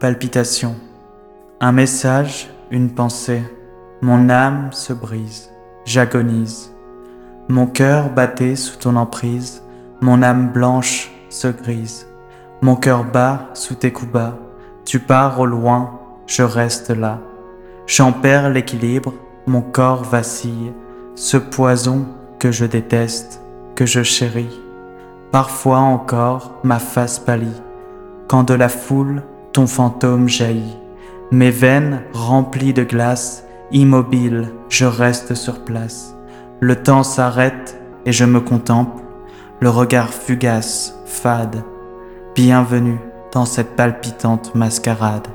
palpitation. Un message, une pensée. Mon âme se brise, j'agonise. Mon cœur battait sous ton emprise, mon âme blanche se grise. Mon cœur bat sous tes coups bas, tu pars au loin, je reste là. J'en perds l'équilibre, mon corps vacille, ce poison que je déteste, que je chéris. Parfois encore ma face pâlit, quand de la foule ton fantôme jaillit. Mes veines remplies de glace, immobile, je reste sur place. Le temps s'arrête et je me contemple, le regard fugace, fade. Bienvenue dans cette palpitante mascarade.